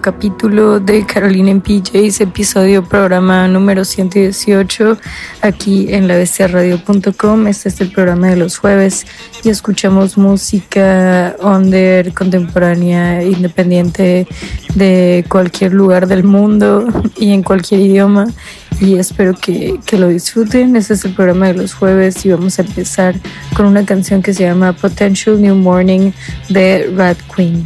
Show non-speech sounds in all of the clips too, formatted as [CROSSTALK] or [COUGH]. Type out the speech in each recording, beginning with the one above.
capítulo de Carolina en PJs, episodio programa número 118, aquí en la lavestiaradio.com. Este es el programa de los jueves y escuchamos música under, contemporánea, independiente de cualquier lugar del mundo y en cualquier idioma y espero que, que, lo disfruten. Este es el programa de los jueves y vamos a empezar con una canción que se llama Potential New Morning de Rat Queen.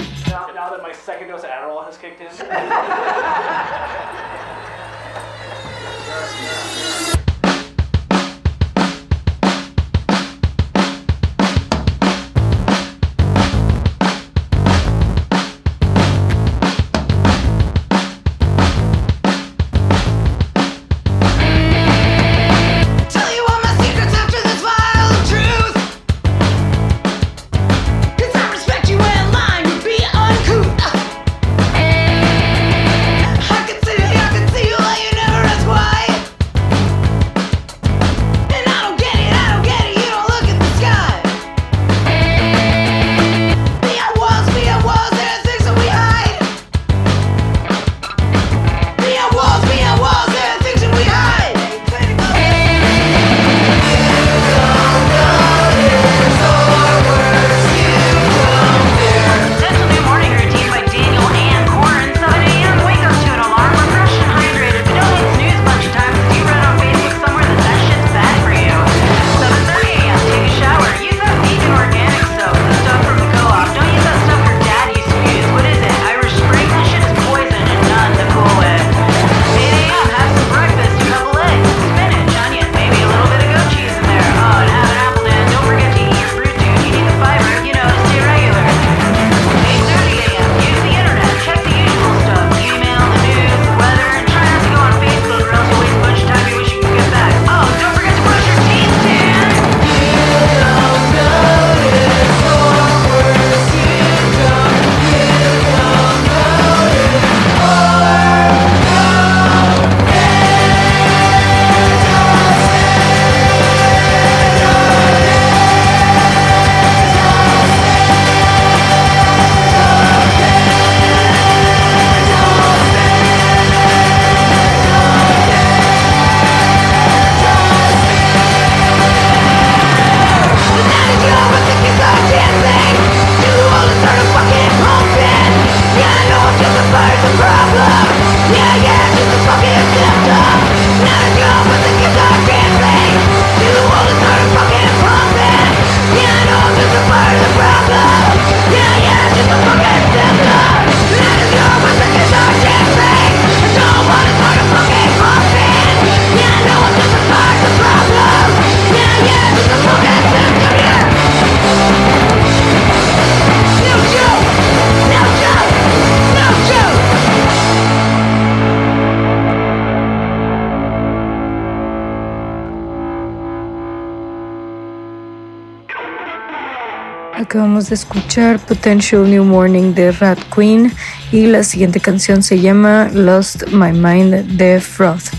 De escuchar Potential New Morning de Rat Queen y la siguiente canción se llama Lost My Mind de Froth.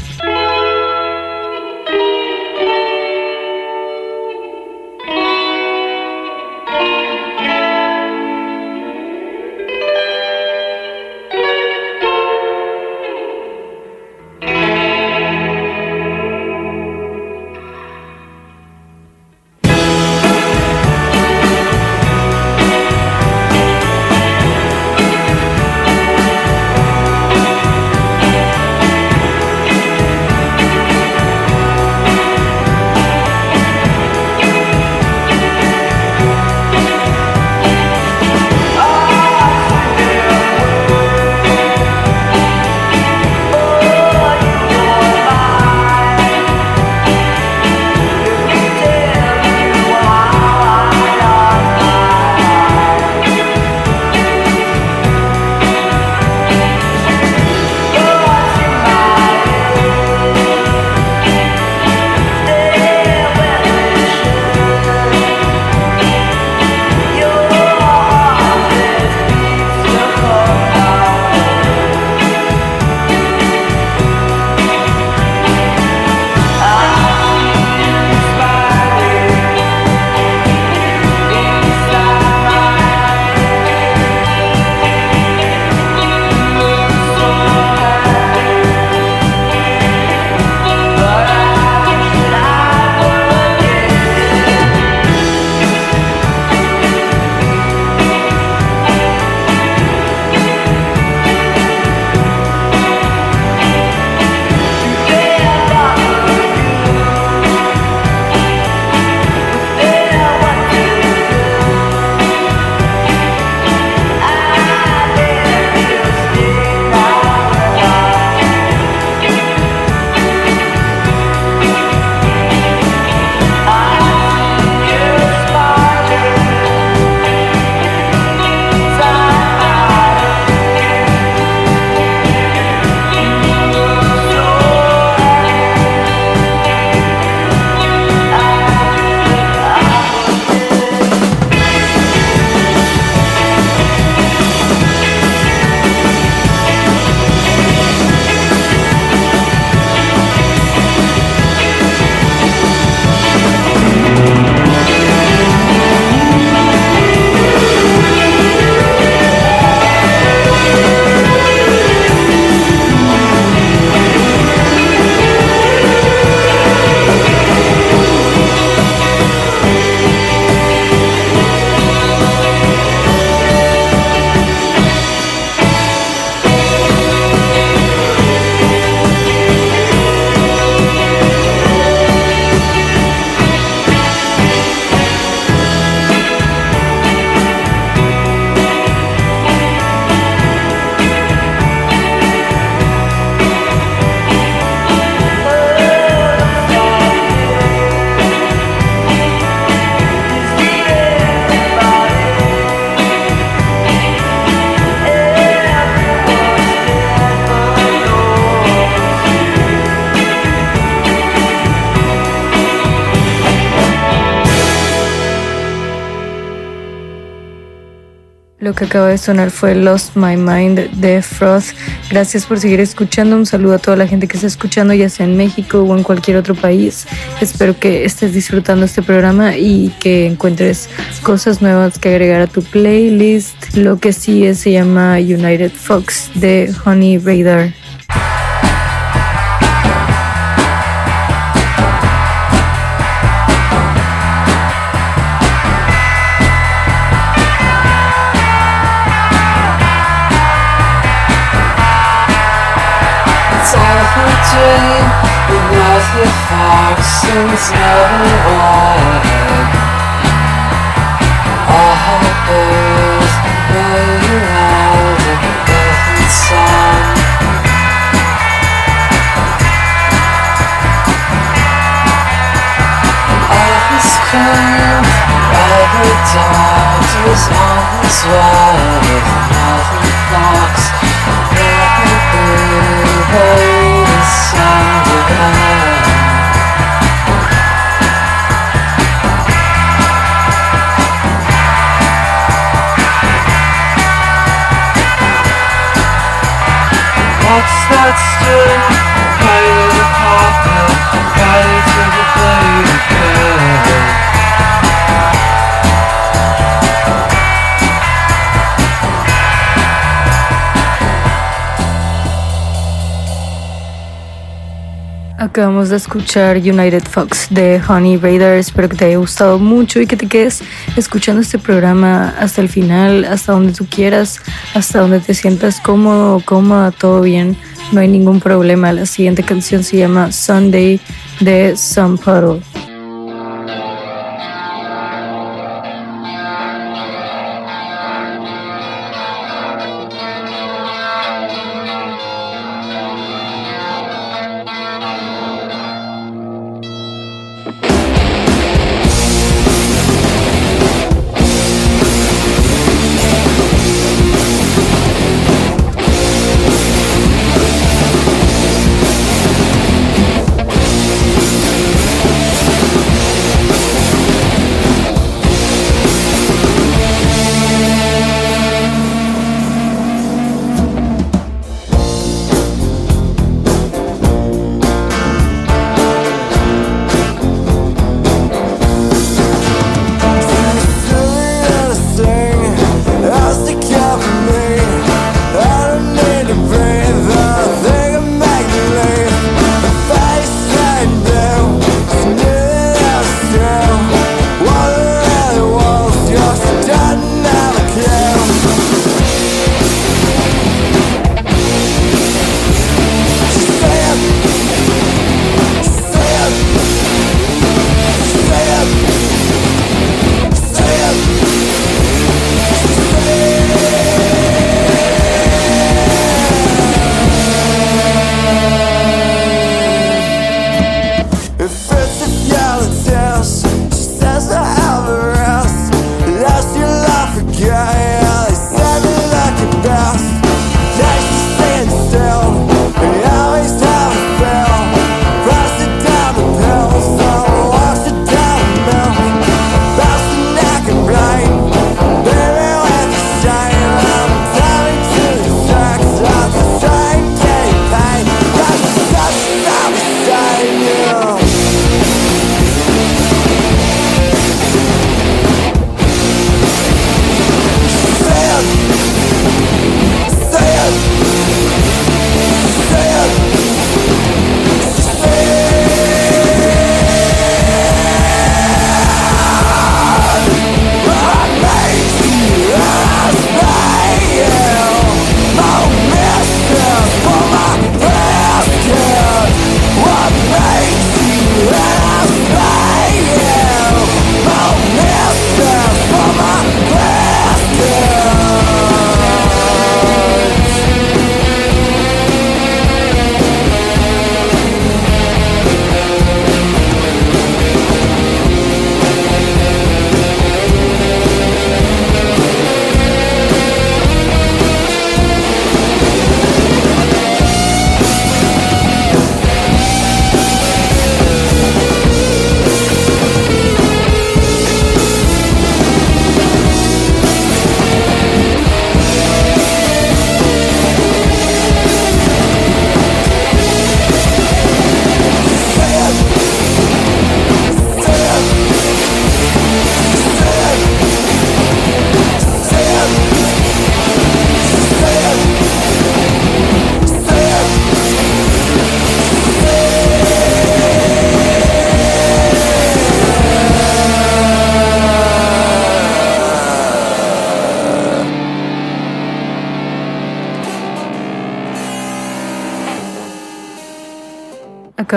Acaba de sonar fue Lost My Mind de Froth. Gracias por seguir escuchando. Un saludo a toda la gente que está escuchando, ya sea en México o en cualquier otro país. Espero que estés disfrutando este programa y que encuentres cosas nuevas que agregar a tu playlist. Lo que sí se llama United Fox de Honey Radar. With But not the fog seems never wide All hope goes rolling out of the sun. All his crimes, all the doctors on his wife Nothing fox Acabamos de escuchar United Fox de Honey Raider. Espero que te haya gustado mucho y que te quedes escuchando este programa hasta el final, hasta donde tú quieras, hasta donde te sientas cómodo cómoda, todo bien. No hay ningún problema. La siguiente canción se llama Sunday de Sun Puddle.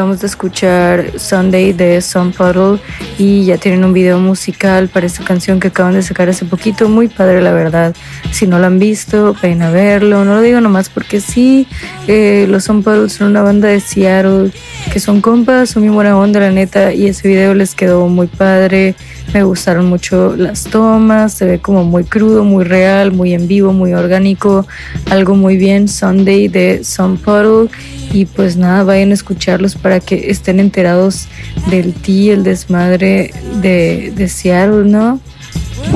Acabamos de escuchar Sunday de Sun Puddle y ya tienen un video musical para esta canción que acaban de sacar hace poquito. Muy padre, la verdad. Si no lo han visto, vayan a verlo. No lo digo nomás porque sí, eh, los Sun Puddle son una banda de Seattle que son compas, son muy buena onda, la neta. Y ese video les quedó muy padre. Me gustaron mucho las tomas, se ve como muy crudo, muy real, muy en vivo, muy orgánico. Algo muy bien. Sunday de Sun Puddle. Y pues nada, vayan a escucharlos para que estén enterados del ti, el desmadre de, de Seattle, ¿no?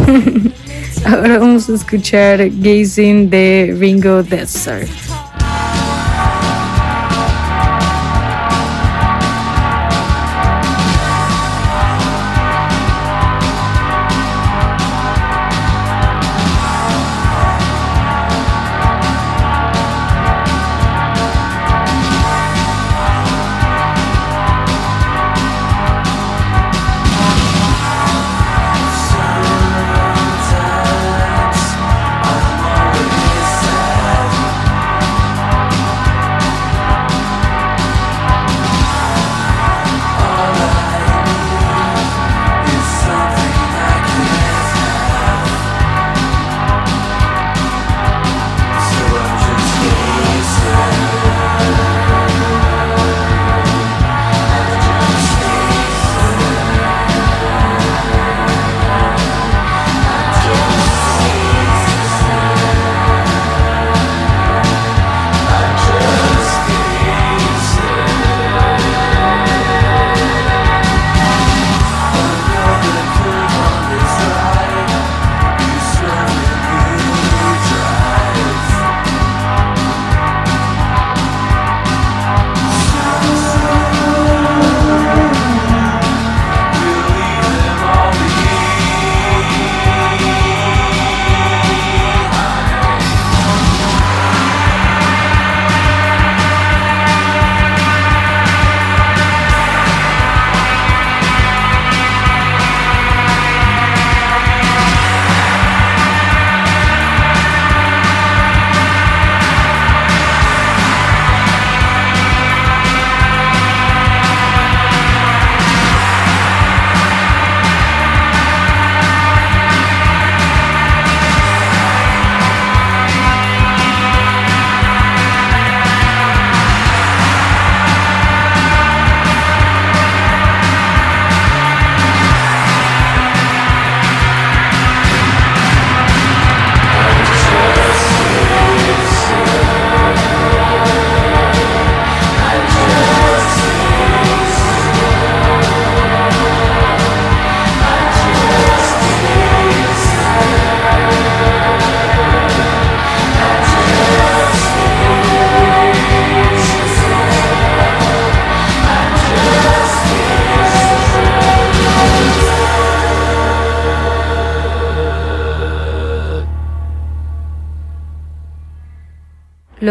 [LAUGHS] Ahora vamos a escuchar Gazing de Ringo Desert.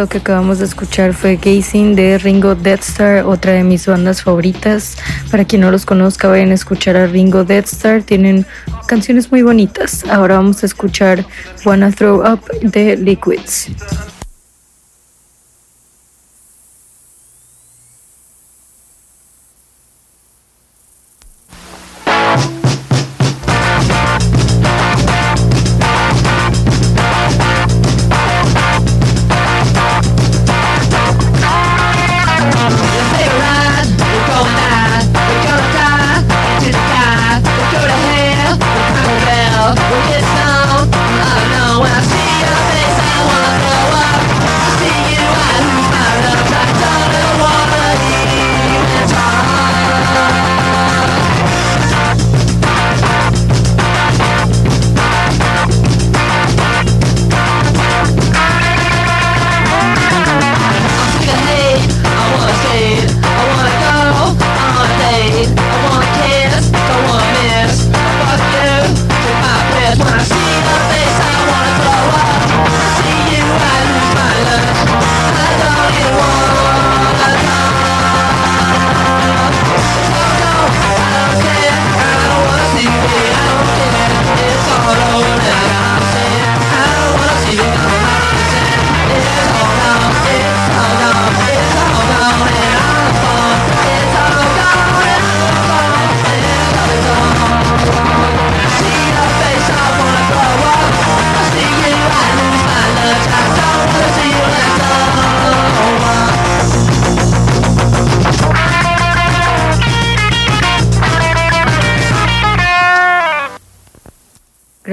Lo que acabamos de escuchar fue Gazing de Ringo Deathstar, otra de mis bandas favoritas. Para quien no los conozca, vayan a escuchar a Ringo Deathstar. Tienen canciones muy bonitas. Ahora vamos a escuchar Wanna Throw Up de Liquids.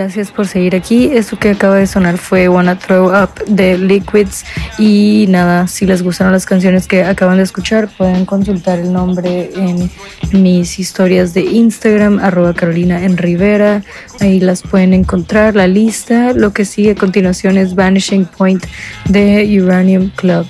Gracias por seguir aquí. Esto que acaba de sonar fue Wanna Throw Up de Liquids. Y nada, si les gustaron las canciones que acaban de escuchar, pueden consultar el nombre en mis historias de Instagram, arroba Carolina en Rivera. Ahí las pueden encontrar, la lista. Lo que sigue a continuación es Vanishing Point de Uranium Club.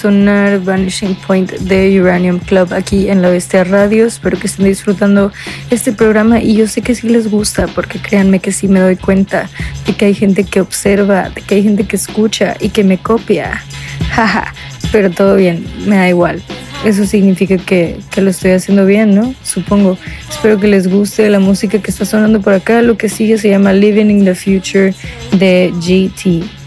Sonar Vanishing Point de Uranium Club aquí en la Bestia Radio. Espero que estén disfrutando este programa y yo sé que sí les gusta porque créanme que sí me doy cuenta de que hay gente que observa, de que hay gente que escucha y que me copia. [LAUGHS] Jaja, pero todo bien, me da igual. Eso significa que, que lo estoy haciendo bien, ¿no? Supongo. Espero que les guste la música que está sonando por acá. Lo que sigue se llama Living in the Future de GT.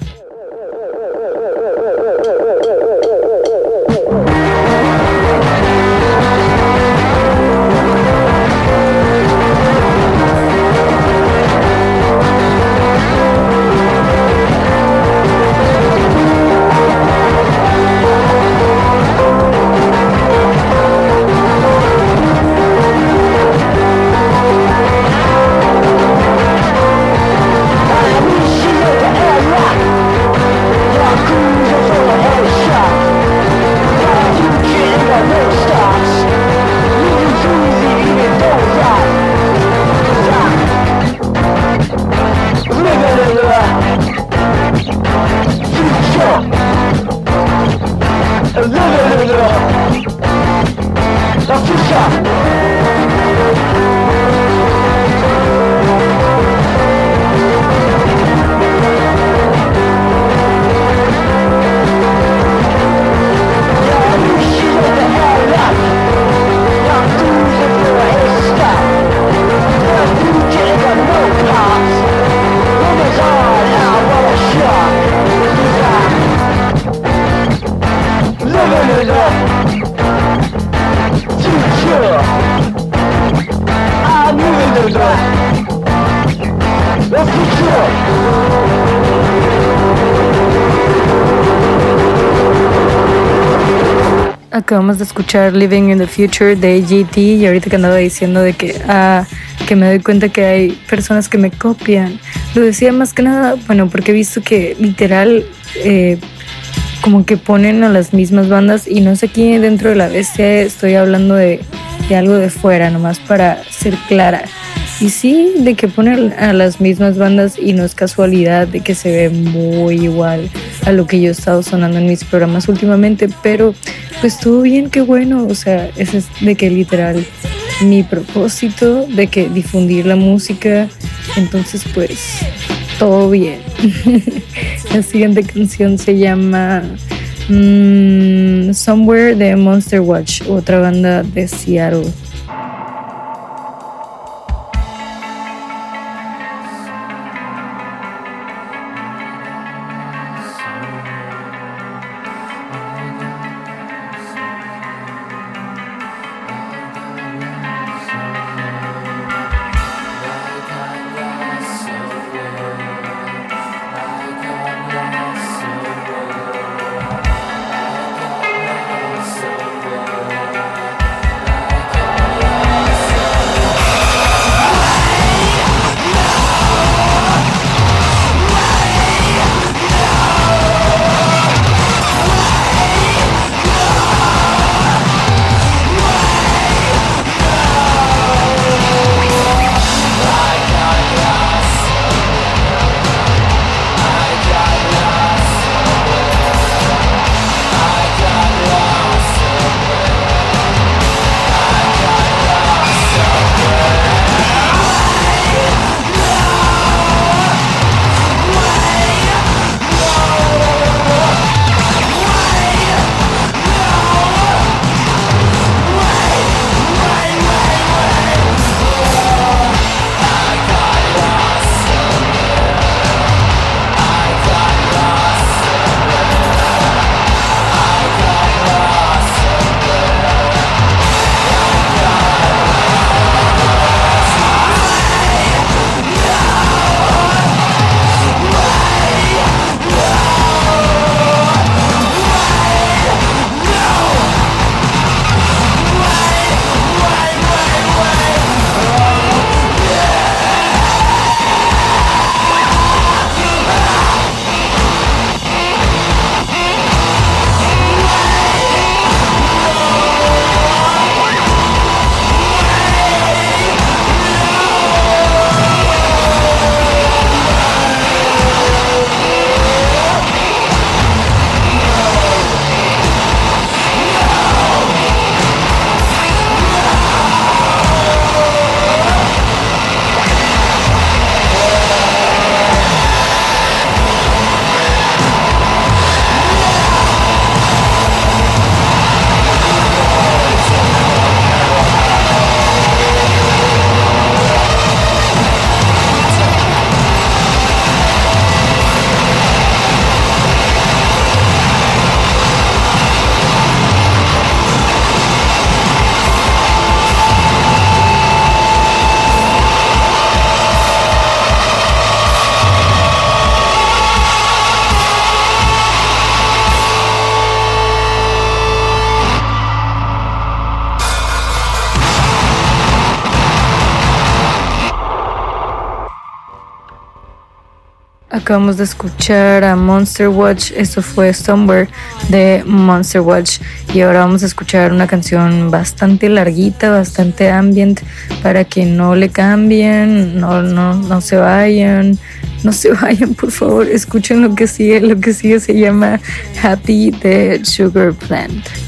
Acabamos de escuchar Living in the Future de GT y ahorita que andaba diciendo de que, ah, que me doy cuenta que hay personas que me copian. Lo decía más que nada, bueno, porque he visto que literal eh, como que ponen a las mismas bandas y no sé quién dentro de la bestia estoy hablando de, de algo de fuera, nomás para ser clara. Y sí, de que ponen a las mismas bandas y no es casualidad de que se ve muy igual a lo que yo he estado sonando en mis programas últimamente, pero pues todo bien, qué bueno, o sea, ese es de que literal mi propósito de que difundir la música, entonces pues todo bien. [LAUGHS] la siguiente canción se llama mm, Somewhere de Monster Watch, otra banda de Seattle. Acabamos de escuchar a Monster Watch, esto fue Somewhere de Monster Watch y ahora vamos a escuchar una canción bastante larguita, bastante ambient para que no le cambien, no, no, no se vayan, no se [LAUGHS] vayan por favor, escuchen lo que sigue, lo que sigue se llama Happy de Sugar Plant.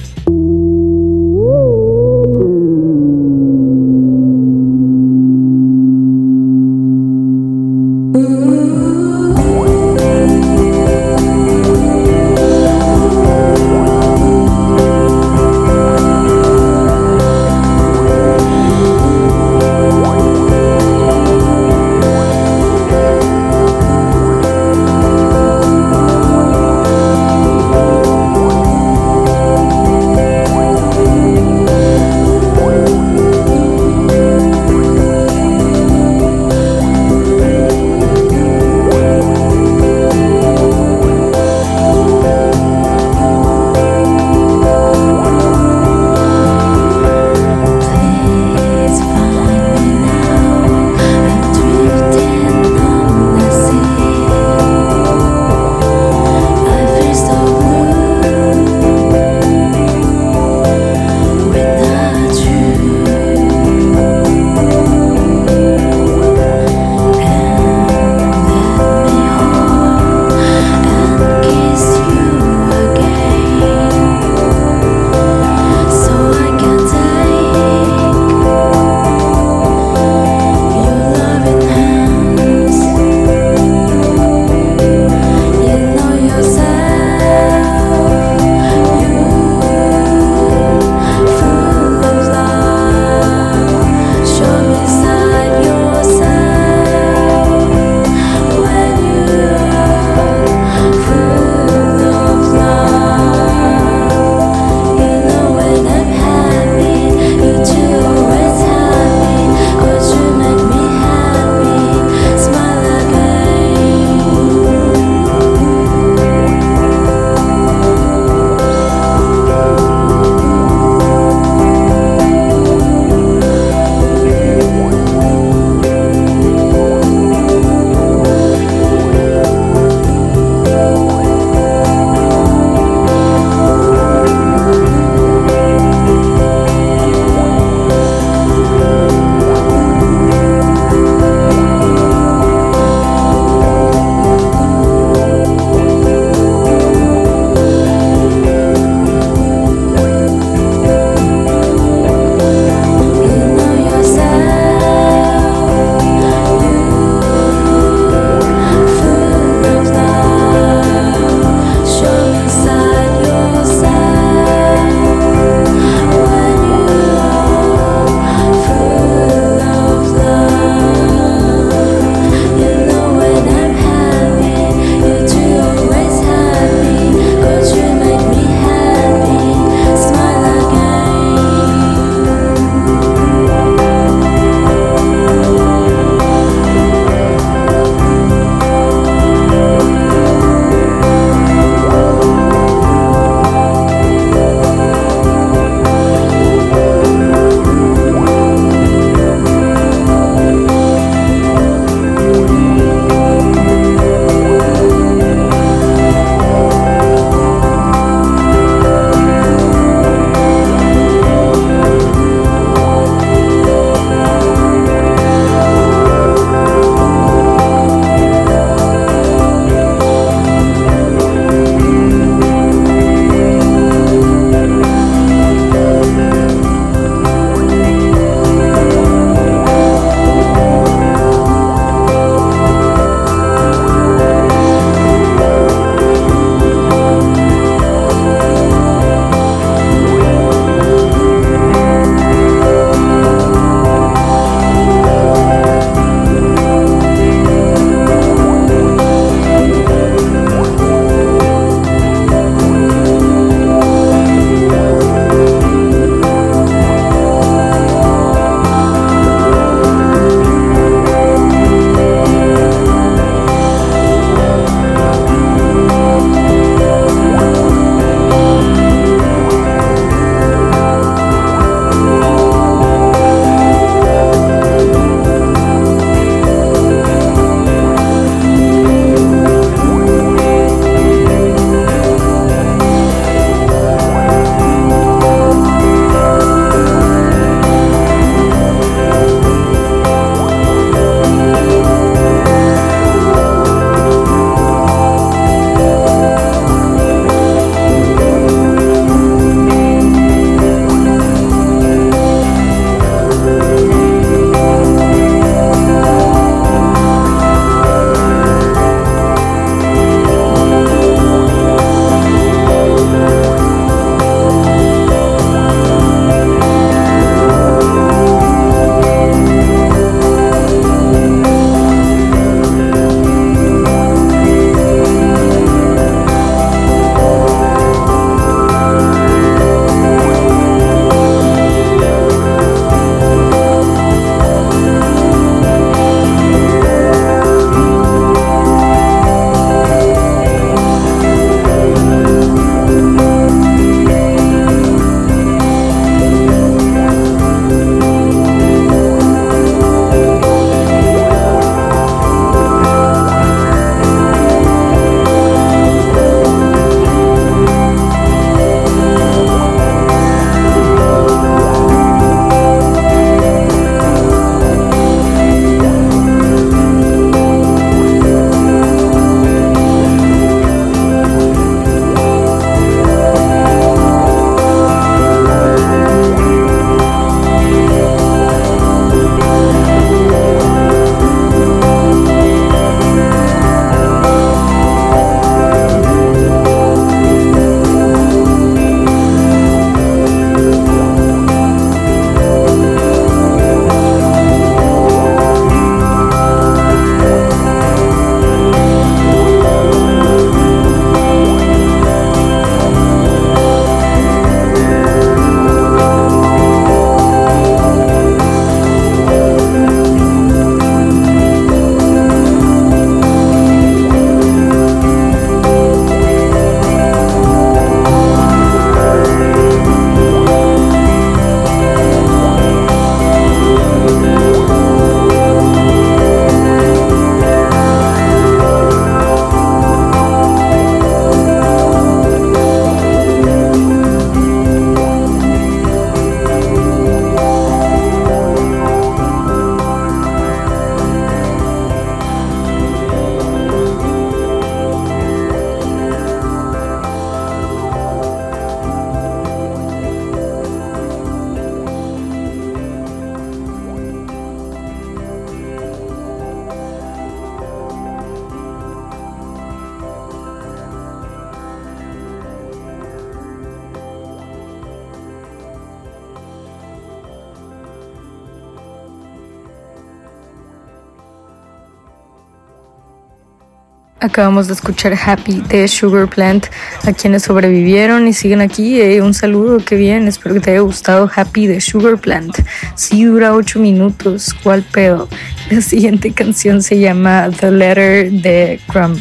Acabamos de escuchar Happy de Sugar Plant. A quienes sobrevivieron y siguen aquí, eh, un saludo, qué bien. Espero que te haya gustado Happy de Sugar Plant. Sí dura 8 minutos, ¿cuál pedo? La siguiente canción se llama The Letter de Crumb.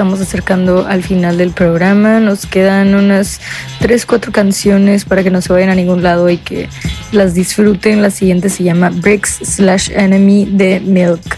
Estamos acercando al final del programa. Nos quedan unas 3, 4 canciones para que no se vayan a ningún lado y que las disfruten. La siguiente se llama Bricks slash Enemy de Milk.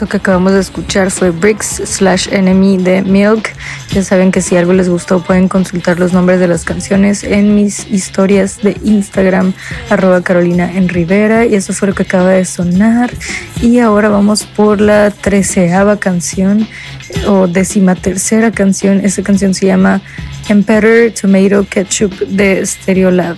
Eso que acabamos de escuchar fue Bricks slash Enemy de Milk. Ya saben que si algo les gustó pueden consultar los nombres de las canciones en mis historias de Instagram, arroba Carolina en Rivera. Y eso fue lo que acaba de sonar. Y ahora vamos por la treceava canción o décima tercera canción. Esa canción se llama Emperor Tomato Ketchup de Stereolab.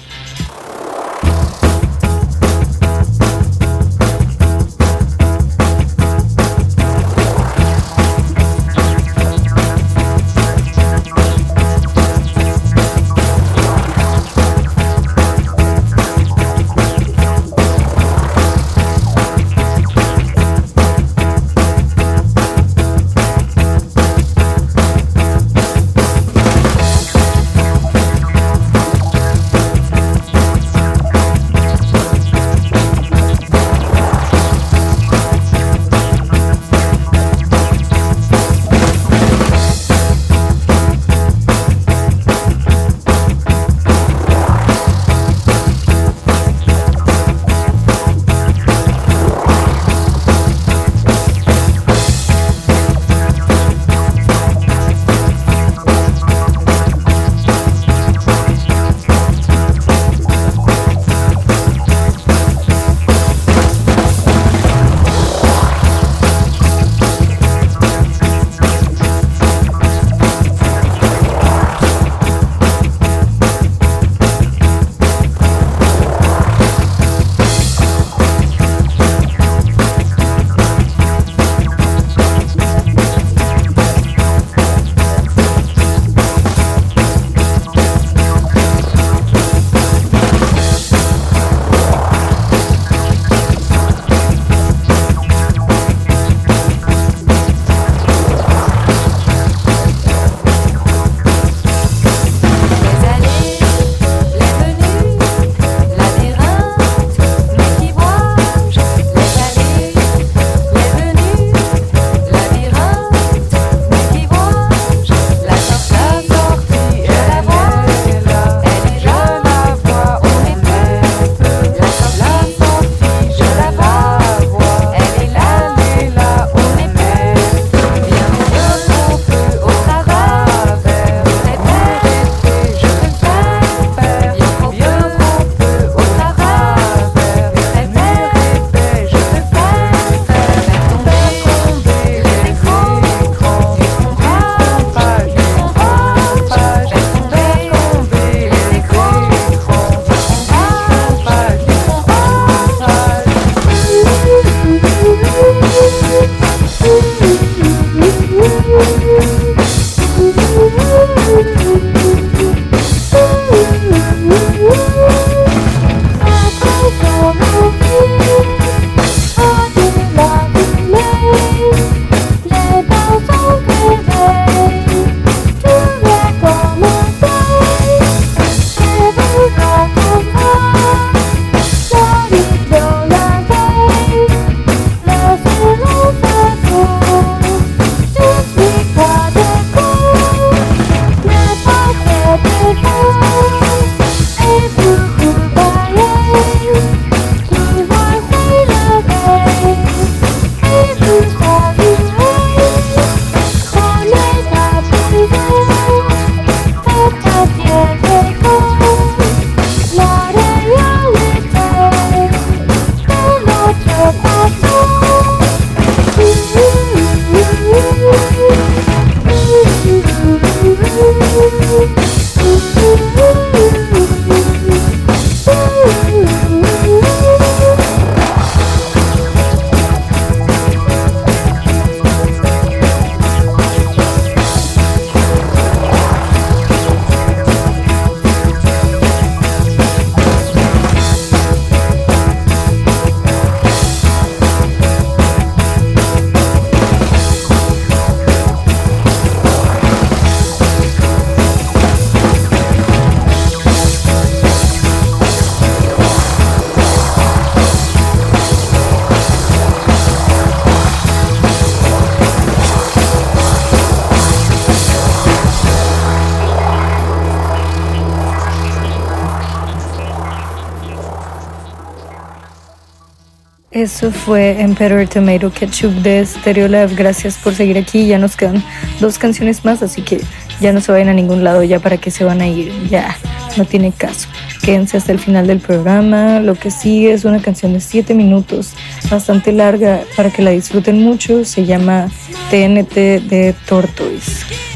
Eso fue Emperor Tomato Ketchup de Stereolab. Gracias por seguir aquí. Ya nos quedan dos canciones más, así que ya no se vayan a ningún lado ya para que se van a ir. Ya, no tiene caso. Quédense hasta el final del programa. Lo que sigue es una canción de 7 minutos, bastante larga, para que la disfruten mucho. Se llama TNT de Tortoise.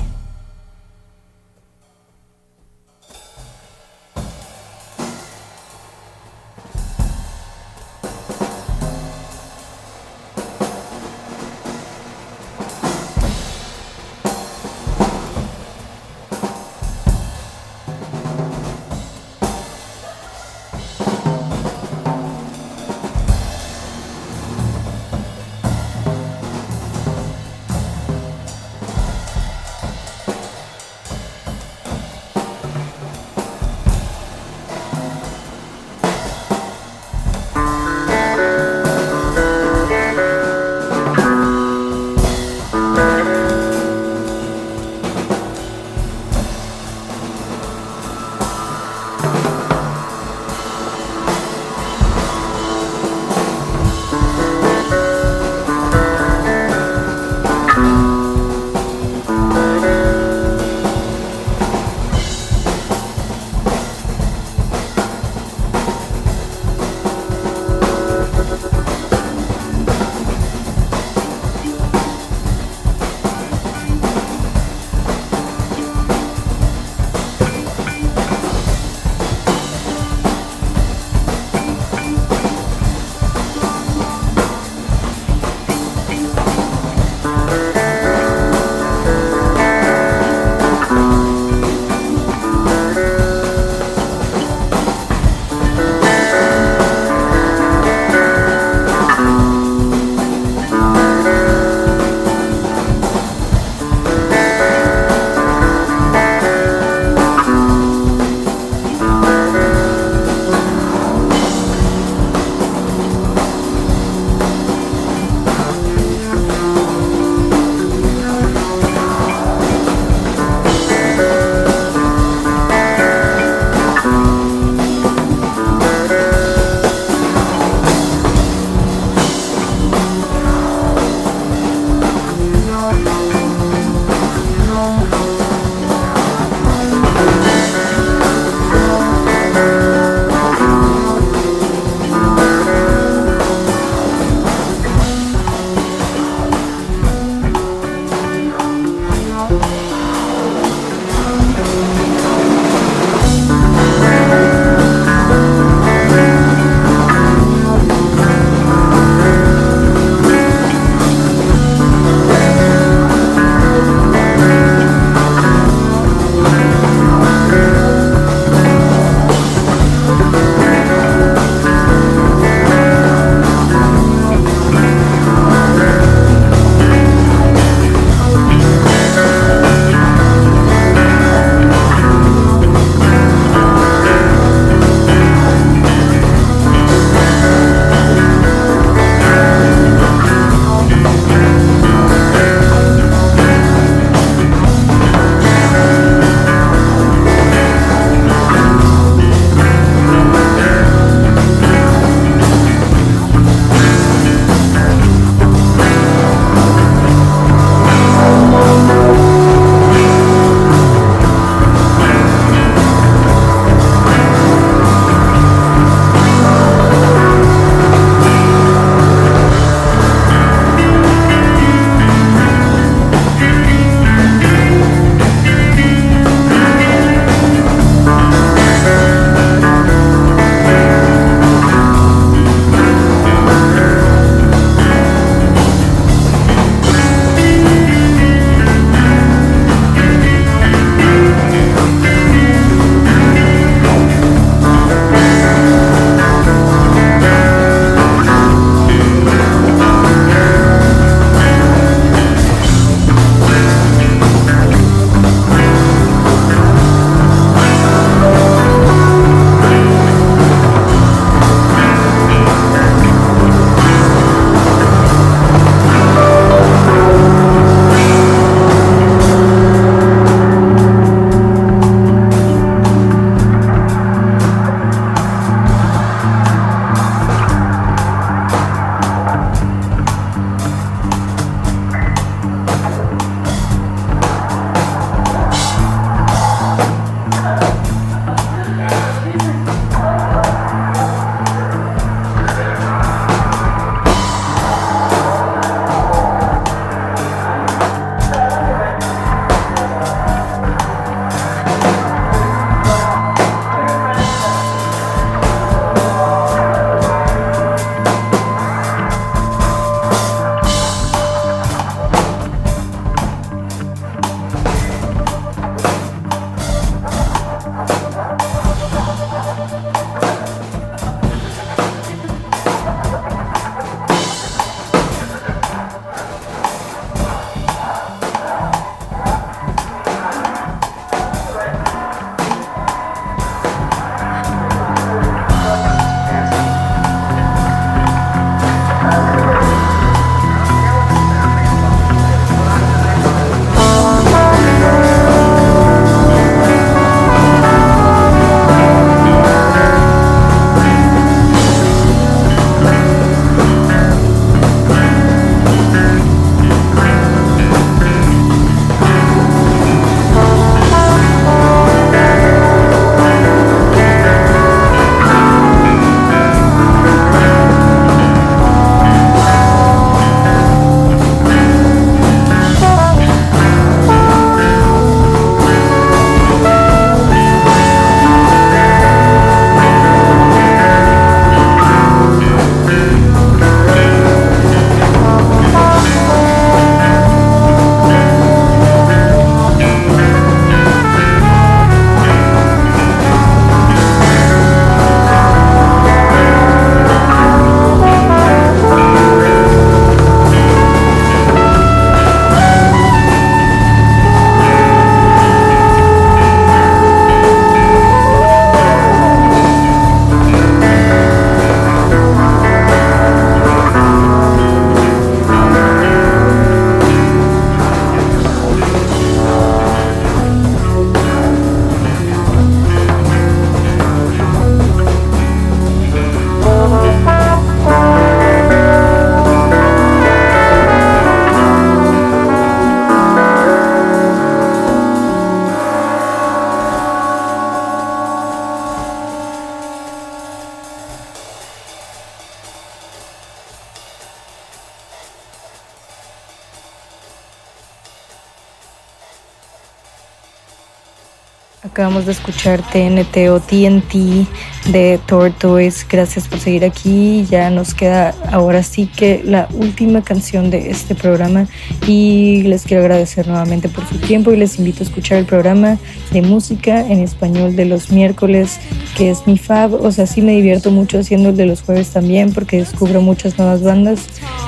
Acabamos de escuchar TNT o TNT de Tortoise. Gracias por seguir aquí. Ya nos queda ahora sí que la última canción de este programa y les quiero agradecer nuevamente por su tiempo y les invito a escuchar el programa de música en español de los miércoles que es mi fab. O sea, sí me divierto mucho haciendo el de los jueves también porque descubro muchas nuevas bandas,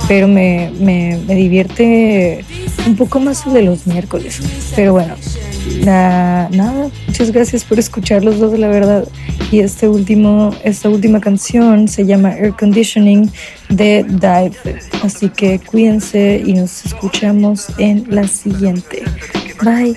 pero me, me, me divierte un poco más el de los miércoles. Pero bueno, nada, muchas gracias por escuchar los dos, la verdad. Y este último, esta última canción se llama Air Conditioning de Dive. Así que cuídense y nos escuchamos en la siguiente. Bye.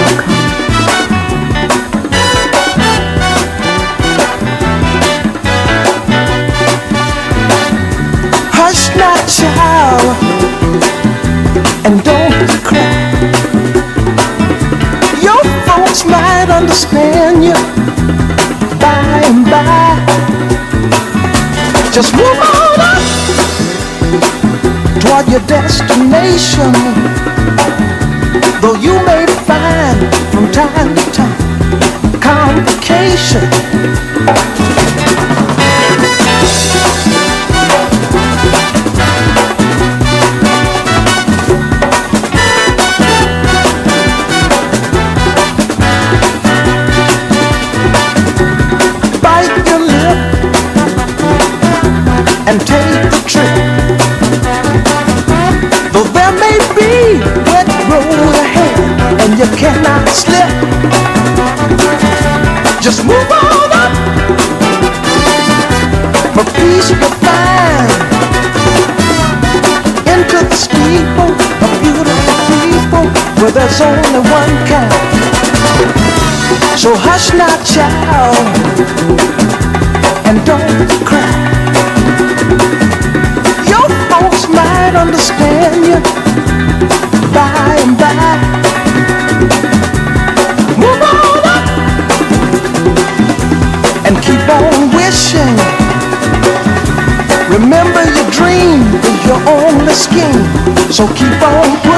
destination. There's only one kind. So hush not, child, and don't cry. Your folks might understand you by and by. Move on up and keep on wishing. Remember your dream is your only scheme, so keep on.